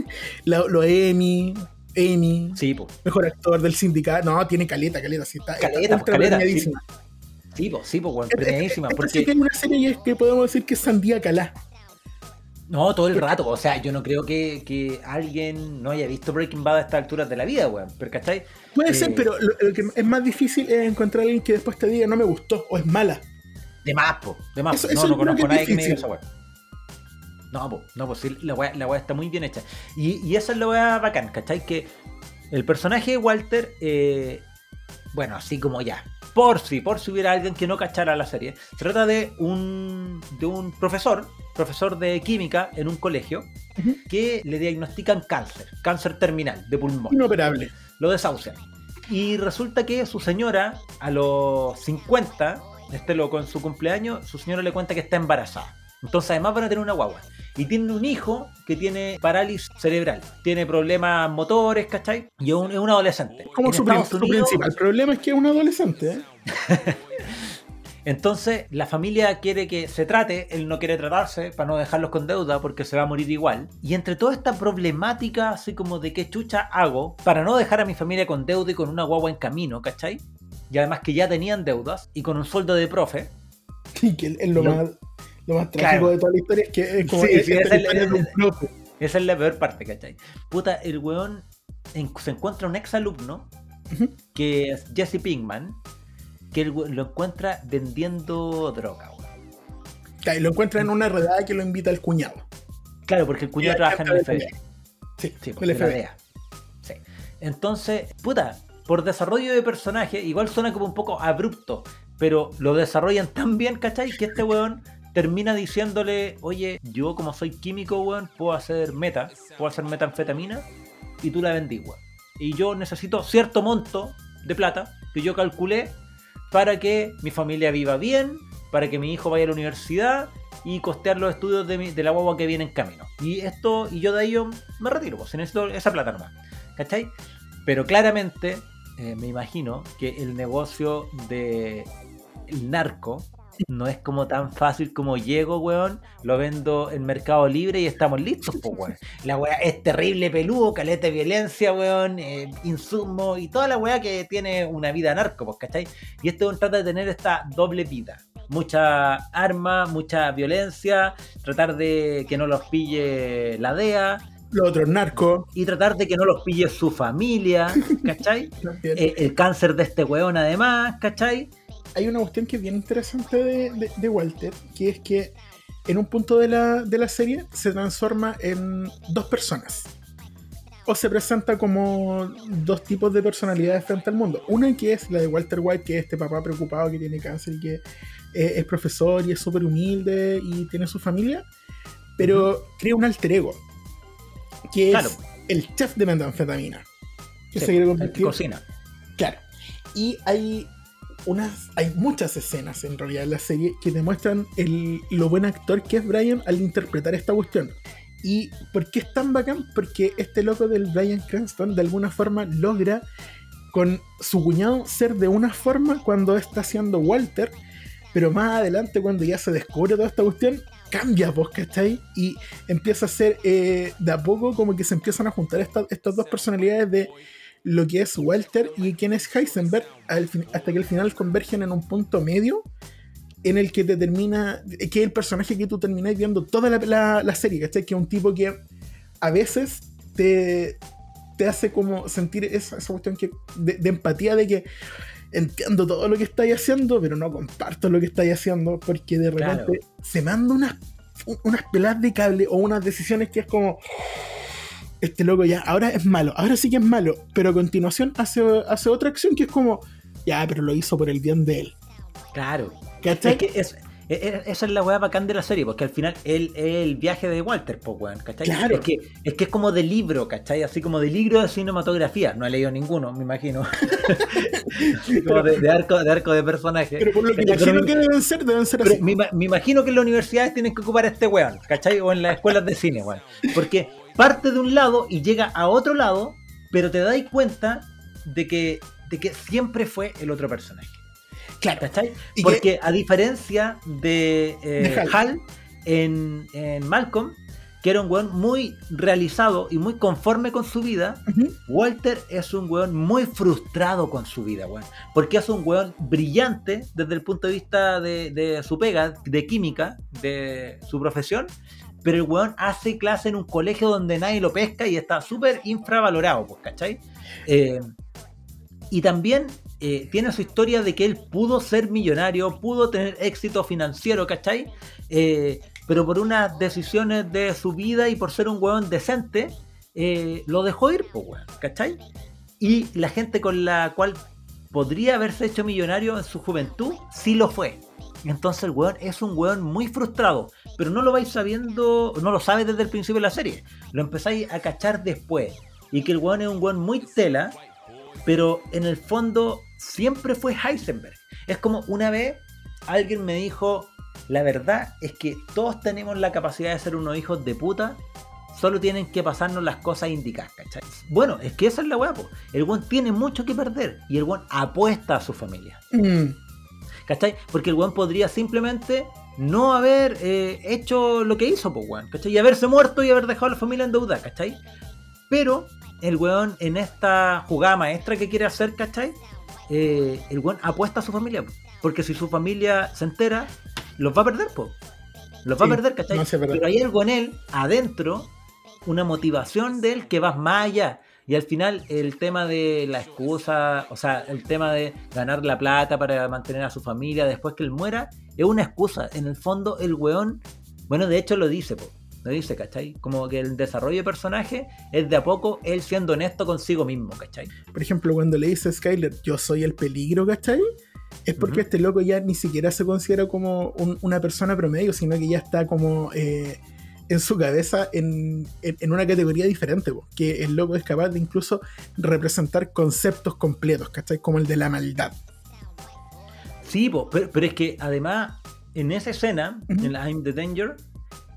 Los Emmy, Emmy, Sí, mejor actor del sindicato. No, tiene caleta, caleta. Sí, está, está Caleta, ultra caleta, premiadísima. Sí, pues, sí, weón, Esta- premiadísima. esta sí Porque que hay una serie que podemos decir que es Sandía Calá. No, todo el rato. O sea, yo no creo que, que alguien no haya visto Breaking Bad a estas alturas de la vida, weón. Pero, ¿cachai? Puede Eh, ser, pero lo, lo que es más difícil es encontrar a alguien que después te diga no me gustó o es mala. De más, po. De más. Eso- po. eso no, no conozco a nadie que me diga esa weón. No, po. No, pues sí, la weá, la weá está muy bien hecha. Y, y esa es la weá bacán, ¿cachai? Que el personaje de Walter, eh, bueno, así como ya. Por si, por si hubiera alguien que no cachara la serie. Se trata de un, de un profesor, profesor de química en un colegio, que le diagnostican cáncer, cáncer terminal de pulmón. Inoperable. lo desahucian. Y resulta que su señora, a los 50, este loco en su cumpleaños, su señora le cuenta que está embarazada. Entonces además van a tener una guagua. Y tiene un hijo que tiene parálisis cerebral. Tiene problemas motores, ¿cachai? Y es un, es un adolescente. Como En su, prin- Estados su Unidos, principal problema es que es un adolescente. ¿eh? Entonces la familia quiere que se trate, él no quiere tratarse para no dejarlos con deuda porque se va a morir igual. Y entre toda esta problemática, así como de qué chucha hago para no dejar a mi familia con deuda y con una guagua en camino, ¿cachai? Y además que ya tenían deudas y con un sueldo de profe. Y que es lo, Lo- más, lo más Claro. trágico de toda la historia es que es como Sí, es- sí, es es el- de un profe. Esa es la peor parte, ¿cachai? Puta, el weón en- se encuentra un ex alumno Ujú. que es Jesse Pinkman, que el lo encuentra vendiendo droga, weón. Claro, y lo encuentra en una redada que lo invita al cuñado. Claro, porque el cuñado trabaja en el del FBI. Sí, Sí, el FBI. Sí. Entonces, puta, por desarrollo de personaje, igual suena como un poco abrupto, pero lo desarrollan tan bien, ¿cachai? Que este weón termina diciéndole, oye, yo como soy químico, weón, puedo hacer meta, puedo hacer metanfetamina y tú la vendí, weón. Y yo necesito cierto monto de plata que yo calculé para que mi familia viva bien, para que mi hijo vaya a la universidad y costear los estudios de, mi- de la guagua que viene en camino. Y esto, y yo de ello me retiro, pues, si necesito esa plata nomás. ¿Cachai? Pero claramente eh, me imagino que el negocio de el narco no es como tan fácil como llego, weón, lo vendo en Mercado Libre y estamos listos, pues, weón. La weá es terrible, peludo, caleta de violencia, weón, eh, insumo y toda la weá que tiene una vida narco, pues, ¿cachai? Y este weón trata de tener esta doble vida. Mucha arma, mucha violencia, tratar de que no los pille la DEA Los otros narcos. y tratar de que no los pille su familia, ¿cachai? Eh, el cáncer de este weón además, ¿cachai? Hay una cuestión que es bien interesante de, de- de Walter, que es que en un punto de la, de la serie se transforma en dos personas. O se presenta como dos tipos de personalidades frente al mundo. Una que es la de Walter White, que es este papá preocupado que tiene cáncer y que eh, es profesor y es súper humilde y tiene su familia, pero crea un alter ego, que Claro. es el chef de metanfetamina. Que Sí, se quiere el que convertir cocina. Claro. Y hay unas, hay muchas escenas en realidad en la serie que demuestran el, lo buen actor que es Brian al interpretar esta cuestión. ¿Y por qué es tan bacán? Porque este loco del Brian Cranston de alguna forma logra con su cuñado ser de una forma cuando está haciendo Walter, pero más adelante cuando ya se descubre toda esta cuestión, cambia vos, ¿cachai? Y empieza a ser eh, de a poco como que se empiezan a juntar esta- estas dos personalidades de lo que es Walter y quién es Heisenberg hasta que al final convergen en un punto medio en el que te termina, que es el personaje que tú termináis viendo toda la, la- la serie, ¿cachai? Que es un tipo que a veces te, te hace como sentir esa, esa cuestión que, de, de empatía de que entiendo todo lo que estáis haciendo, pero no comparto lo que estáis haciendo, porque de repente Claro. se manda unas, un- unas peladas de cable o unas decisiones que es como este loco ya, ahora es malo, ahora sí que es malo, pero a continuación hace, hace otra acción que es como, ya, pero lo hizo por el bien de él. Claro. ¿Cachai? Es que es, e- e- esa es la weá bacán de la serie, porque al final el, el viaje de Walter, pues weón, ¿cachai? Claro. Es que, es que es como de libro, ¿cachai? Así como de libro de cinematografía. No he leído ninguno, me imagino. como de, de arco, de arco de personaje. pero por lo que imagino que deben ser, deben ser así. me, me imagino que en las universidades tienen que ocupar este weón, ¿cachai? O en las escuelas de cine, weón. Porque parte de un lado y llega a otro lado, pero te dais cuenta de que, de que siempre fue el otro personaje. Claro. ¿Cachai? Porque a diferencia de, eh, De Hal. Hal, en, en Malcolm, que era un weón muy realizado y muy conforme con su vida. Walter es un weón muy frustrado con su vida, weón. Porque es un weón brillante desde el punto de vista de, de su pega, de química, de su profesión. Pero el weón hace clase en un colegio donde nadie lo pesca y está súper infravalorado, pues, ¿cachai? Eh, y también eh, tiene su historia de que él pudo ser millonario, pudo tener éxito financiero, ¿cachai? Eh, pero por unas decisiones de su vida y por ser un weón decente, lo dejó ir, pues, weón, ¿cachai? Y la gente con la cual podría haberse hecho millonario en su juventud, sí lo fue. Entonces el weón es un weón muy frustrado, pero no lo vais sabiendo, no lo sabes desde el principio de la serie, lo empezáis a cachar después. Y que el weón es un weón muy tela, pero en el fondo siempre fue Heisenberg. Es como una vez alguien me dijo, la verdad es que todos tenemos la capacidad de ser unos hijos de puta, solo tienen que pasarnos las cosas indicadas, ¿cachai? Bueno, es que esa es la weá, po. El weón tiene mucho que perder y el weón apuesta a su familia. Mm, ¿Cachai? Porque el weón podría simplemente no haber eh, hecho lo que hizo, pues weón, ¿cachai? Y haberse muerto y haber dejado a la familia en deuda, ¿cachai? Pero el weón en esta jugada maestra que quiere hacer, ¿cachai? Eh, el weón apuesta a su familia, po. porque si su familia se entera, los va a perder, pues. Los va a perder, ¿cachai? no. Pero hay algo en él, adentro, una motivación de él que va más allá. Y al final el tema de la excusa, o sea, el tema de ganar la plata para mantener a su familia después que él muera, es una excusa. En el fondo el weón, bueno, de hecho lo dice, po, lo dice, ¿cachai? Como que el desarrollo de personaje es de a poco él siendo honesto consigo mismo, ¿cachai? Por ejemplo, cuando le dice a Skyler, yo soy el peligro, ¿cachai? Es porque este loco ya ni siquiera se considera como un- una persona promedio, sino que ya está como eh, en su cabeza en, en- en una categoría diferente, po, que el loco es capaz de incluso representar conceptos completos, ¿cachai? Como el de la maldad. Sí, po, pero, pero es que además en esa escena, en la I'm the Danger,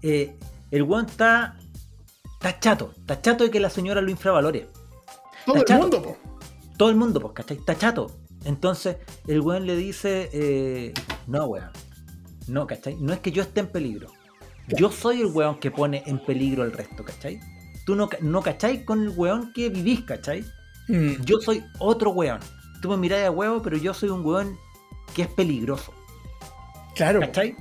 eh, el weón está, está chato, está chato de que la señora lo infravalore. Todo el chato. mundo, po. todo el mundo, pues, ¿cachai? Está chato. Entonces, el weón le dice, eh, no, weón. No, ¿cachai? No es que yo esté en peligro. Yo soy el weón que pone en peligro al resto, ¿cachai? Tú no, no ¿cachai? Con el weón que vivís, ¿cachai? Mm, Yo soy otro weón. Tú me mirás a huevo, pero yo soy un weón que es peligroso, claro. ¿cachai?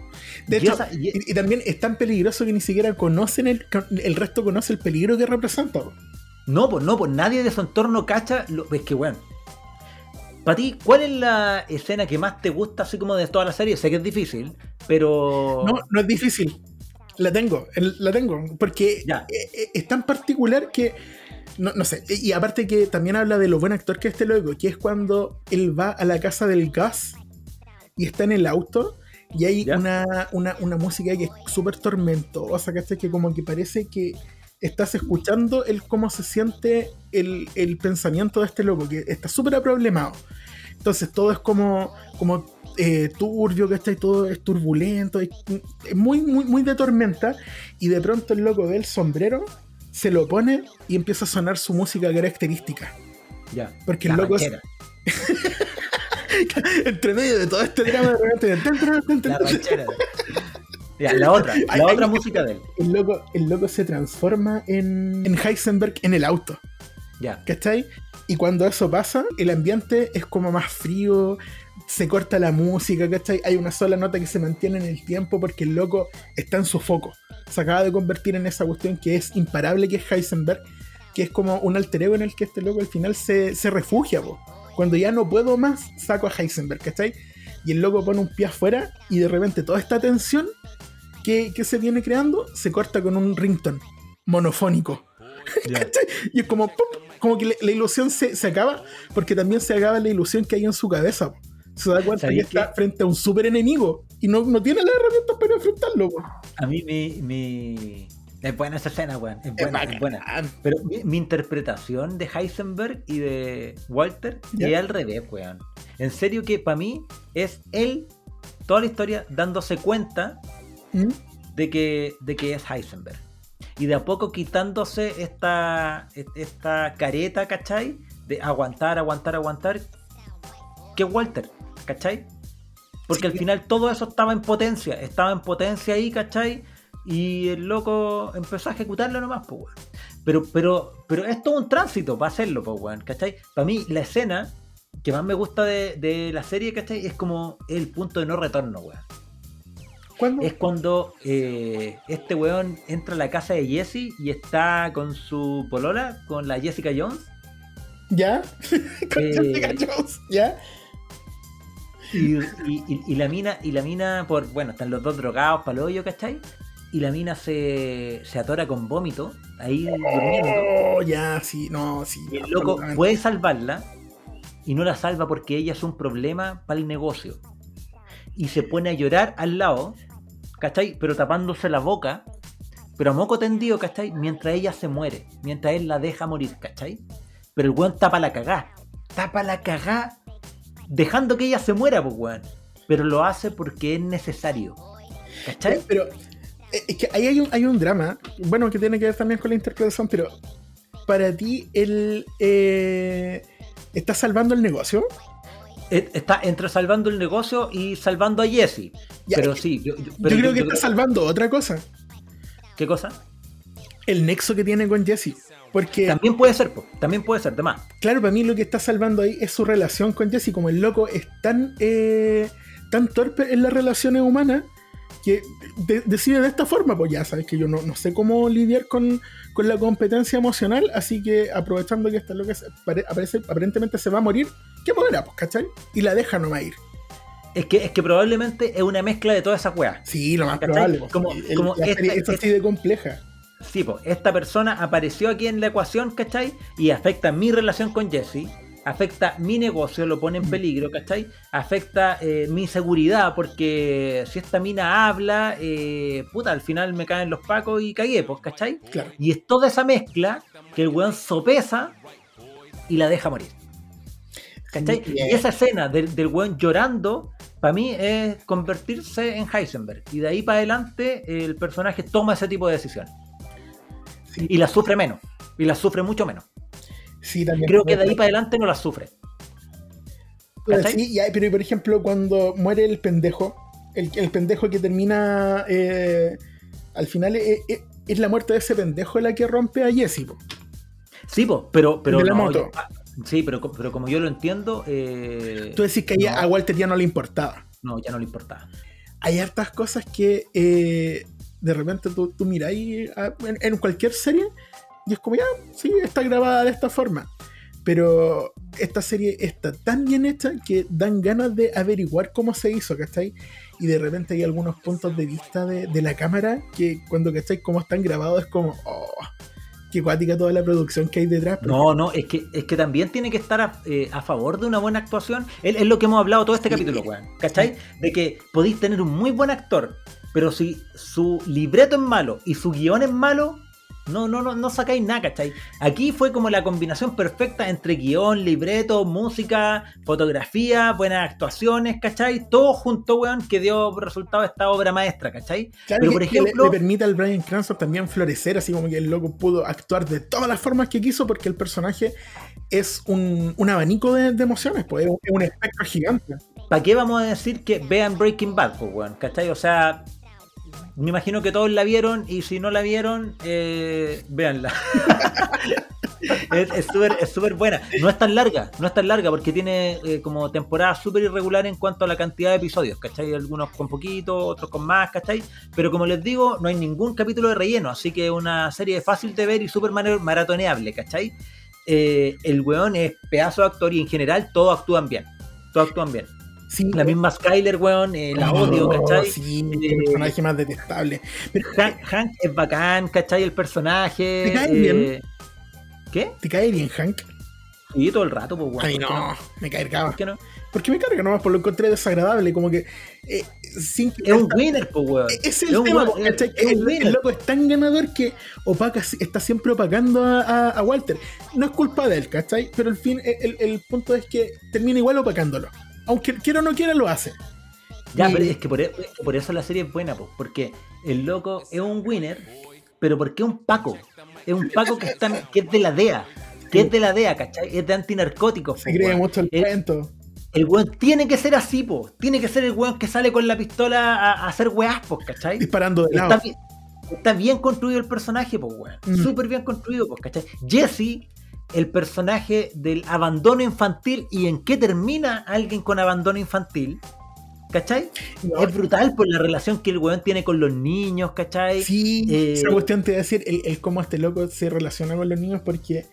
De Y hecho, esa- y- también es tan peligroso que ni siquiera conocen el, el resto conoce el peligro que representa. No, pues no, pues nadie de su entorno cacha. Lo, es que, weón. Para ti, ¿cuál es la escena que más te gusta, así como de toda la serie? Sé que es difícil, pero. No, no es difícil. La tengo, la tengo. Porque Ya. eh, eh, es tan particular que. No, no sé. Y aparte que también habla de lo buen actor que es este loco, que es cuando él va a la casa del gas y está en el auto y hay Ya. una, una, una música que es súper tormentosa, ¿cachai? Que como que parece que estás escuchando el cómo se siente el, el pensamiento de este loco, que está súper aproblemado. Entonces todo es como, como eh, turbio, que está todo es turbulento, es, muy, muy, muy de tormenta. Y de pronto el loco ve el sombrero, se lo pone y empieza a sonar su música característica. Ya. Porque La el loco es, entre medio de todo este drama, de repente, La ranchera. Ya, la otra, la ay, otra música de él. el loco, el loco se transforma en, en Heisenberg en el auto. Ya. ¿Cachai? Y cuando eso pasa, el ambiente es como más frío, se corta la música, ¿cachai? Hay una sola nota que se mantiene en el tiempo porque el loco está en su foco. Se acaba de convertir en esa cuestión que es imparable, que es Heisenberg, que es como un alter ego en el que este loco al final se, se refugia, po. Cuando ya no puedo más, saco a Heisenberg, ¿cachai? Y el loco pone un pie afuera y de repente toda esta tensión que, que se viene creando se corta con un ringtone monofónico. ¿Cachai? Y es como, ¡pum! como que la, la ilusión se, se acaba, porque también se acaba la ilusión que hay en su cabeza. po. Se da cuenta que ¿Sabéis está frente a un super enemigo y no, no tiene las herramientas para enfrentarlo. A mí mi, mi... Es buena esa escena, weón. Es buena, es buena. Pero mi, mi interpretación de Heisenberg y de Walter Ya. es al revés, weón. En serio que para mí es él, toda la historia, dándose cuenta ¿Mm? de que, de que es Heisenberg. Y de a poco quitándose esta, esta careta, ¿cachai? De aguantar, aguantar, aguantar. Que es Walter, ¿cachai? Porque Sí. al final todo eso estaba en potencia. Estaba en potencia ahí, ¿cachai? Y el loco empezó a ejecutarlo nomás, pues, weón. Pero, pero, pero es todo un tránsito para hacerlo, pues, weón, ¿cachai? Para mí, la escena que más me gusta de, de la serie, ¿cachai? Es como el punto de no retorno, weón ¿Cuándo? es cuando eh, este weón entra a la casa de Jesse y está con su polola, con la Jessica Jones. ¿Ya? Con Eh, Jessica Jones, ¿Ya? Y, y- y- y la mina, y la mina, por, bueno, están los dos drogados para hoyo, ¿cachai? Y la mina se, se atora con vómito, ahí durmiendo. Oh, ya, sí, no, sí. Y el loco puede salvarla y no la salva porque ella es un problema para el negocio. Y se pone a llorar al lado, ¿cachai? Pero tapándose la boca, pero a moco tendido, ¿cachai? Mientras ella se muere, mientras él la deja morir, ¿cachai? Pero el weón tapa la cagá, tapa la cagá, dejando que ella se muera, pues weón. Pero lo hace porque es necesario, ¿cachai? Pero eh, es que ahí hay un, hay un drama, bueno, que tiene que ver también con la interpretación, pero para ti, él eh, está salvando el negocio. Eh, Está entre salvando el negocio y salvando a Jesse. Pero sí, yo, yo- creo yo- que está salvando otra cosa, ¿Qué cosa? El nexo que tiene con Jesse. Porque, También puede ser, po, también puede ser, de más. claro, para mí lo que está salvando ahí es su relación con Jesse. Como el loco es tan, eh, tan torpe en las relaciones humanas que de- decide de esta forma, pues ya sabes que yo no, no sé cómo lidiar con, con la competencia emocional, así que aprovechando que esta loca aparece, aparentemente se va a morir, ¿qué modera, pues, cachai? Y la deja nomás ir. Es que, es que probablemente es una mezcla de todas esas weas. Sí, lo más ¿Cachai? probable. pues, Como- el- como la serie esta- es así de compleja. Sí, pues, esta persona apareció aquí en la ecuación, ¿cachai? Y afecta mi relación con Jesse, afecta mi negocio, lo pone en peligro, ¿cachai? Afecta eh, mi seguridad, porque si esta mina habla, eh, puta, al final me caen los pacos y cagué, pues, ¿cachai? Claro. Y es toda esa mezcla que el weón sopesa y la deja morir. ¿Cachai? Sí, Y esa escena del, del weón llorando, para mí es convertirse en Heisenberg. Y de ahí para adelante el personaje toma ese tipo de decisiones. Sí. Y la sufre menos. Y la sufre mucho menos. Sí, también. Creo que de ahí para adelante no la sufre. ¿cachai? sí, pero por ejemplo, cuando muere el pendejo, el, el pendejo que termina eh, al final eh, eh, es la muerte de ese pendejo la que rompe a Jesse. po. Sí, po, pero, pero no, moto. yo- ah, sí, pero, pero como yo lo entiendo, eh, Tú decís que no. a Walter ya no le importaba. no, ya no le importaba. Hay hartas cosas que eh, de repente tú, tú miráis a- en, en cualquier serie y es como, ya, sí, está grabada de esta forma. Pero esta serie está tan bien hecha que dan ganas de averiguar cómo se hizo, ¿cachai? Y de repente hay algunos puntos de vista de, de la cámara que cuando, ¿cachai? Cómo están grabados es como, oh, qué cuática toda la producción que hay detrás. porque- No, no, es que, es que también tiene que estar a, eh, a favor de una buena actuación. Es, es lo que hemos hablado todo este Sí. capítulo, weón. ¿Cachai? De que podéis tener un muy buen actor, pero si su libreto es malo y su guion es malo, no, no, no, no sacáis nada, ¿cachai? Aquí fue como la combinación perfecta entre guion, libreto, música, fotografía, buenas actuaciones, ¿cachai? Todo junto, weón, que dio resultado esta obra maestra, ¿cachai? Claro pero por que le- ejemplo, le, permite al Brian Cranston también florecer, así como que el loco pudo actuar de todas las formas que quiso, porque el personaje es un, un abanico de, de emociones, pues es un, es un espectro gigante. ¿para qué vamos a decir que vean Breaking Bad, pues, weón? ¿Cachai? O sea, me imagino que todos la vieron y si no la vieron, eh, véanla. es súper es súper buena. No es tan larga, no es tan larga porque tiene eh, como temporada súper irregular en cuanto a la cantidad de episodios, ¿cachai? Algunos con poquito, otros con más, ¿cachai? Pero como les digo, no hay ningún capítulo de relleno, así que es una serie fácil de ver y súper mara- maratoneable, ¿cachai? Eh, el weón es pedazo de actor y en general todos actúan bien. Todos actúan bien. Sí, La misma Skyler, weón, eh, la odio, Oh, ¿cachai? Sí, Eh, el personaje más detestable. Pero, Hank, Hank es bacán, ¿cachai? El personaje. ¿Te cae bien? eh, ¿Qué? ¿Te cae bien, Hank? Sí, todo el rato, pues, weón. A mí ¿por qué no, me cargaba. ¿Por qué no? Porque me carga nomás, por lo encontré desagradable, como que. eh, sin que- Es un winner, pues, weón. Es el un tema, ¿cachai? es un el, el loco es tan ganador que opaca, está siempre opacando a, a- a Walter. No es culpa de él, ¿cachai? Pero el, fin, el, el punto es que termina igual opacándolo. Aunque quiera o no quiera, lo hace. Ya, Y- pero es que por, e- por eso la serie es buena, pues, porque el loco es un winner, pero porque es un Paco. Es un Paco que, está, que es de la DEA. Que es de la DEA, ¿cachai? Es de antinarcóticos. Se po, cree mucho el cuento. El weón tiene que ser así, po. Tiene que ser el weón que sale con la pistola a, a hacer weás, po, ¿cachai? Disparando de Está, lado. está bien construido el personaje, pues, weón. Mm. Súper bien construido, pues, ¿cachai? Jesse, el personaje del abandono infantil y en qué termina alguien con abandono infantil, ¿cachai? No, Es brutal por la relación que el weón tiene con los niños, ¿cachai? Sí, Eh, esa cuestión te voy a decir el, el cómo este loco se relaciona con los niños porque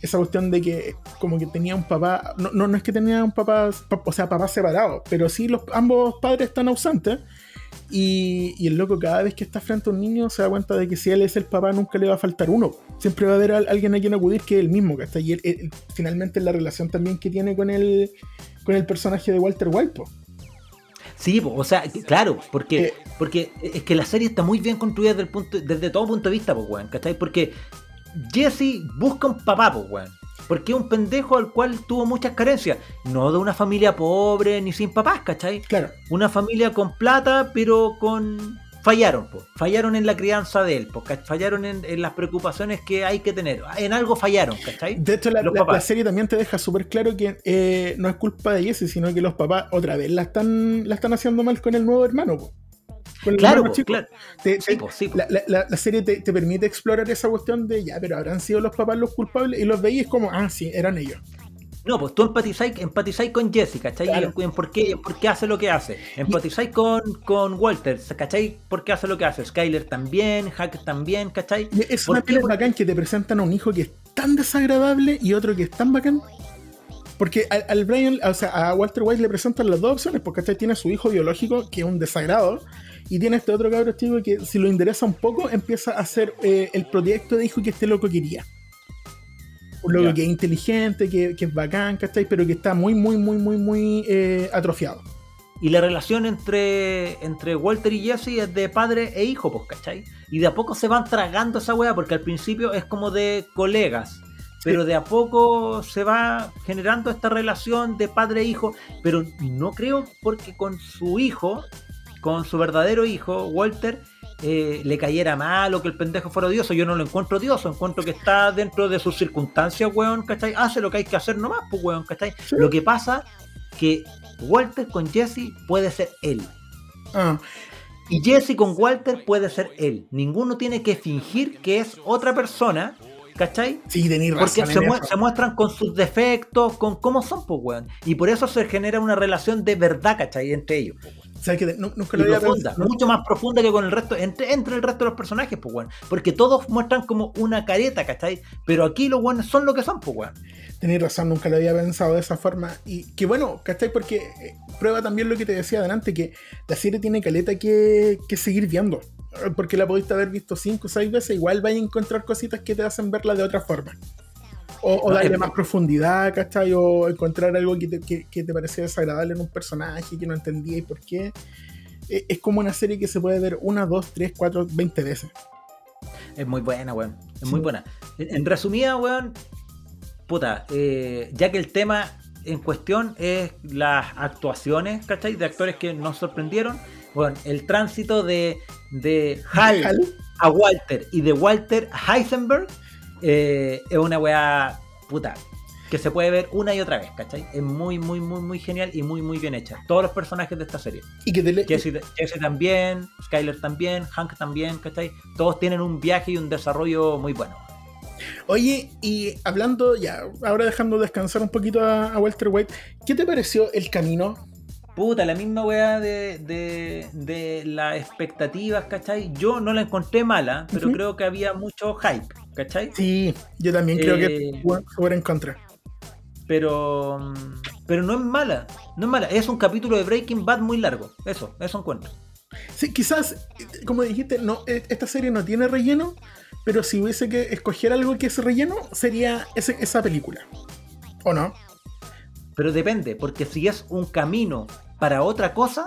esa cuestión de que como que tenía un papá, no, no, no es que tenía un papá, pa- o sea, papá separado, pero sí los, ambos padres están ausentes y, y el loco cada vez que está frente a un niño se da cuenta de que si él es el papá nunca le va a faltar uno, siempre va a haber al- alguien a quien acudir que es el mismo, ¿cachai? Y él- él- finalmente la relación también que tiene con el, con el personaje de Walter White, po. Sí, o sea, claro, porque, Eh. porque es que la serie está muy bien construida desde, el punto, desde todo punto de vista, pues, weón, ¿cachai? Porque Jesse busca un papá, pues, weón. Porque es un pendejo al cual tuvo muchas carencias. No de una familia pobre ni sin papás, ¿cachai? Claro, Una familia con plata, pero con. Fallaron, pues. Fallaron en la crianza de él, pues, ¿cach- Fallaron en, en las preocupaciones que hay que tener. En algo fallaron, ¿cachai? De hecho, la, la- serie también te deja súper claro que eh, no es culpa de Jesse, sino que los papás otra vez la están, la están haciendo mal con el nuevo hermano. po. Con Claro, po, claro. Te- Sí, te- po, sí, po. la, la- la- la serie te, te permite explorar esa cuestión de ya, pero habrán sido los papás los culpables y los veis como, ah, sí, eran ellos. No, pues tú empatizáis, empatizáis con Jesse, ¿cachai? Claro. En, por, qué, por qué hace lo que hace. Empatizáis con, con Walter, ¿cachai? ¿Por qué hace lo que hace? Skyler también, Hack también, ¿cachai? Es ¿Por una pena bacán que te presentan a un hijo que es tan desagradable y otro que es tan bacán. Porque al, al Brian, o sea, a Walter White le presentan las dos opciones, porque ¿cachai? tiene a su hijo biológico, que es un desagrado, y tiene este otro cabro chico que si lo interesa un poco, empieza a hacer eh, el proyecto de hijo que este loco quería. Un loco que es inteligente, que, que es bacán, ¿cachai? Pero que está muy, muy, muy, muy, muy eh, atrofiado. Y la relación entre, entre Walter y Jesse es de padre e hijo, pues, ¿cachai? Y de a poco se van tragando esa weá, porque al principio es como de colegas. Pero de a poco se va generando esta relación de padre e hijo. Pero no creo porque con su hijo, con su verdadero hijo, Walter, eh, le cayera mal o que el pendejo fuera odioso. Yo no lo encuentro odioso, encuentro que está dentro de sus circunstancias, weón, ¿cachai? Hace lo que hay que hacer nomás, pues, weón, ¿cachai? Sí. Lo que pasa que Walter con Jesse puede ser él. Ah, Y Jesse con Walter puede ser él. Ninguno tiene que fingir que es otra persona, ¿cachai? sí, razón. Porque se, mu- se muestran con sus defectos, con cómo son, pues, weón. Y por eso se genera una relación de verdad, ¿cachai? Entre ellos. pues, weón. ¿Sabes qué? Nu- Nunca lo había profunda, pensado. mucho más profunda que con el resto, entre, entre el resto de los personajes, pues, weón. Porque todos muestran como una careta, ¿cachai? Pero aquí los weones son lo que son, pues, weón. Tenéis razón, nunca lo había pensado de esa forma. Y que bueno, ¿cachai? Porque eh, prueba también lo que te decía adelante, que la serie tiene caleta que, que seguir viendo. Porque la pudiste haber visto cinco o seis veces, igual vais a encontrar cositas que te hacen verla de otra forma. O, darle más profundidad, ¿cachai? O encontrar algo que te, que, que te parecía desagradable en un personaje que no entendíais por qué. Eh, Es como una serie que se puede ver una, dos, tres, cuatro, veinte veces. Es muy buena, weón. Es Sí. muy buena. En, en resumida, weón, puta, eh, ya que el tema en cuestión es las actuaciones, ¿cachai? De actores que nos sorprendieron. Bueno, el tránsito de, de Hal Hal, a Walter y de Walter a Heisenberg eh, es una weá puta que se puede ver una y otra vez, ¿cachai? Es muy, muy, muy, muy genial y muy, muy bien hecha. Todos los personajes de esta serie. Y que te le- Jesse, Jesse también, Skyler también, Hank también, ¿cachai? Todos tienen un viaje y un desarrollo muy bueno. Oye, y hablando ya, ahora dejando descansar un poquito a, a Walter White, ¿qué te pareció el camino? Puta, la misma weá de, de, de las expectativas, ¿cachai? Yo no la encontré mala, pero creo que había mucho hype, ¿cachai? Sí, yo también creo que Eh, bueno, súper en contra. Pero, pero no es mala, no es mala. Es un capítulo de Breaking Bad muy largo, eso, eso encuentro. Sí, quizás, como dijiste, no, eh, esta serie no tiene relleno, pero si hubiese que escoger algo que es relleno, sería ese- esa película. ¿O no? Pero depende, porque si es un camino para otra cosa,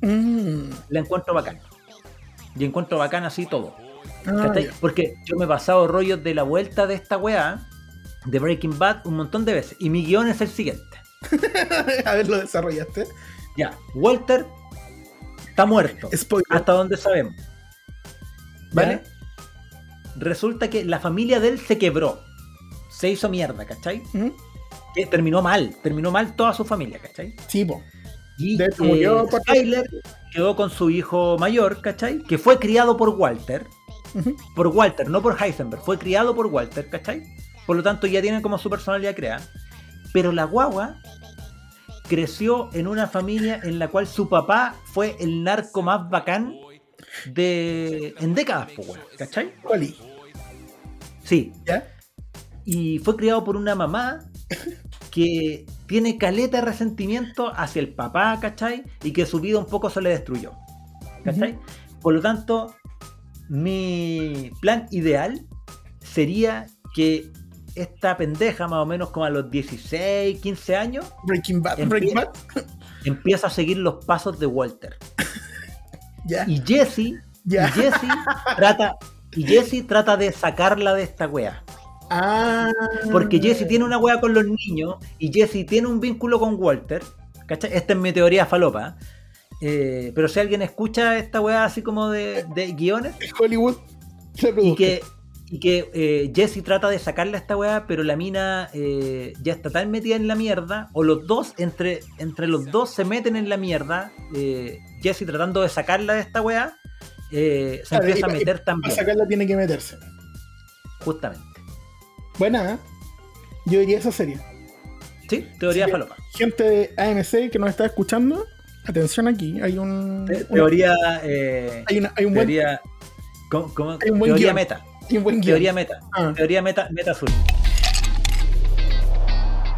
Mm, la encuentro bacán. Y encuentro bacán así todo. Ah. Porque yo me he pasado rollos de la vuelta de esta weá, de Breaking Bad, un montón de veces. Y mi guion es el siguiente. A ver, lo desarrollaste. Ya, Walter está muerto. Spoiler. Hasta donde sabemos. ¿Vale? Resulta que la familia de él se quebró. Se hizo mierda, ¿cachai? Que terminó mal. Terminó mal toda su familia, ¿cachai? Sí, po. Y De eh, Skyler quedó con su hijo mayor, ¿cachai? Que fue criado por Walter. Por Walter, no por Heisenberg. Fue criado por Walter, ¿cachai? Por lo tanto, ya tienen como su personalidad creada. Pero la guagua creció en una familia en la cual su papá fue el narco más bacán de en décadas, weón, ¿cachai? Oli, Sí, ¿ya? y fue criado por una mamá que tiene caleta de resentimiento hacia el papá, ¿cachai? Y que su vida un poco se le destruyó, ¿cachai? Por lo tanto, mi plan ideal sería que esta pendeja, más o menos como a los 16, 15 años, Breaking Bad. Empie- Breaking Bad. empieza a seguir los pasos de Walter. Y Jesse, trata, y Jesse trata de sacarla de esta wea. Ah. Porque Jesse tiene una wea con los niños y Jesse tiene un vínculo con Walter. ¿cachai? Esta es mi teoría falopa. Eh, pero si alguien escucha esta wea así como de, de guiones Hollywood. la y produjo. que, y que eh, Jesse trata de sacarle a esta wea, pero la mina eh, ya está tan metida en la mierda, o los dos, entre, entre los dos se meten en la mierda, eh, Jesse tratando de sacarla de esta eh, se Claro, empieza y- a y- meter Para también, sacarla tiene que meterse. justamente. Buena, ¿eh? Yo diría esa serie. ¿Sí? Teoría Sí. falopa. Gente de AMC que nos está escuchando, atención aquí. Hay un. Una- Teoría. eh, hay, una- hay un buen, teoría. ¿cómo- cómo? hay un buen teoría guion. meta. hay un buen guion. Teoría meta. Ah. Teoría meta, meta azul.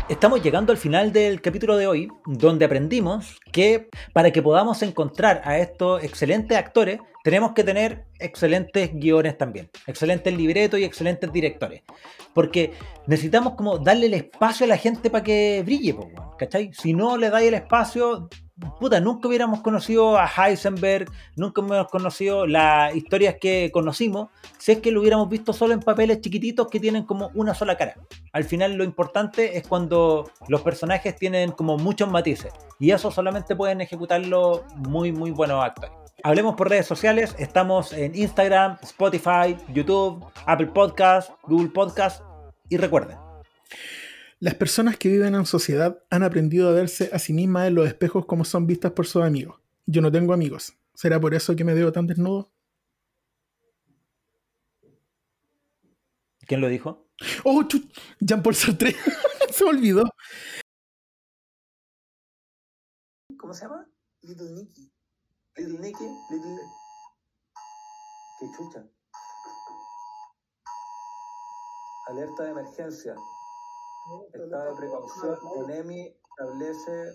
Estamos llegando al final del capítulo de hoy, donde aprendimos que para que podamos encontrar a estos excelentes actores, tenemos que tener excelentes guiones también, excelentes libretos y excelentes directores. Porque necesitamos como darle el espacio a la gente para que brille, ¿cachai? Si no le dais el espacio, puta, nunca hubiéramos conocido a Heisenberg, nunca hubiéramos conocido las historias que conocimos, si es que lo hubiéramos visto solo en papeles chiquititos que tienen como una sola cara. Al final lo importante es cuando los personajes tienen como muchos matices y eso solamente pueden ejecutarlo muy muy buenos actores. Hablemos por redes sociales, estamos en Instagram, Spotify, YouTube, Apple Podcast, Google Podcast y recuerden, Las personas que viven en sociedad han aprendido a verse a sí mismas en los espejos como son vistas por sus amigos. Yo no tengo amigos. ¿Será por eso que me veo tan desnudo? ¿quién lo dijo? Oh, Jean-Paul Sartre. Se me olvidó. ¿Cómo se llama? Little Nicky. Little Nicky, Little... Qué chucha. Alerta de emergencia. Estado de precaución. ONEMI establece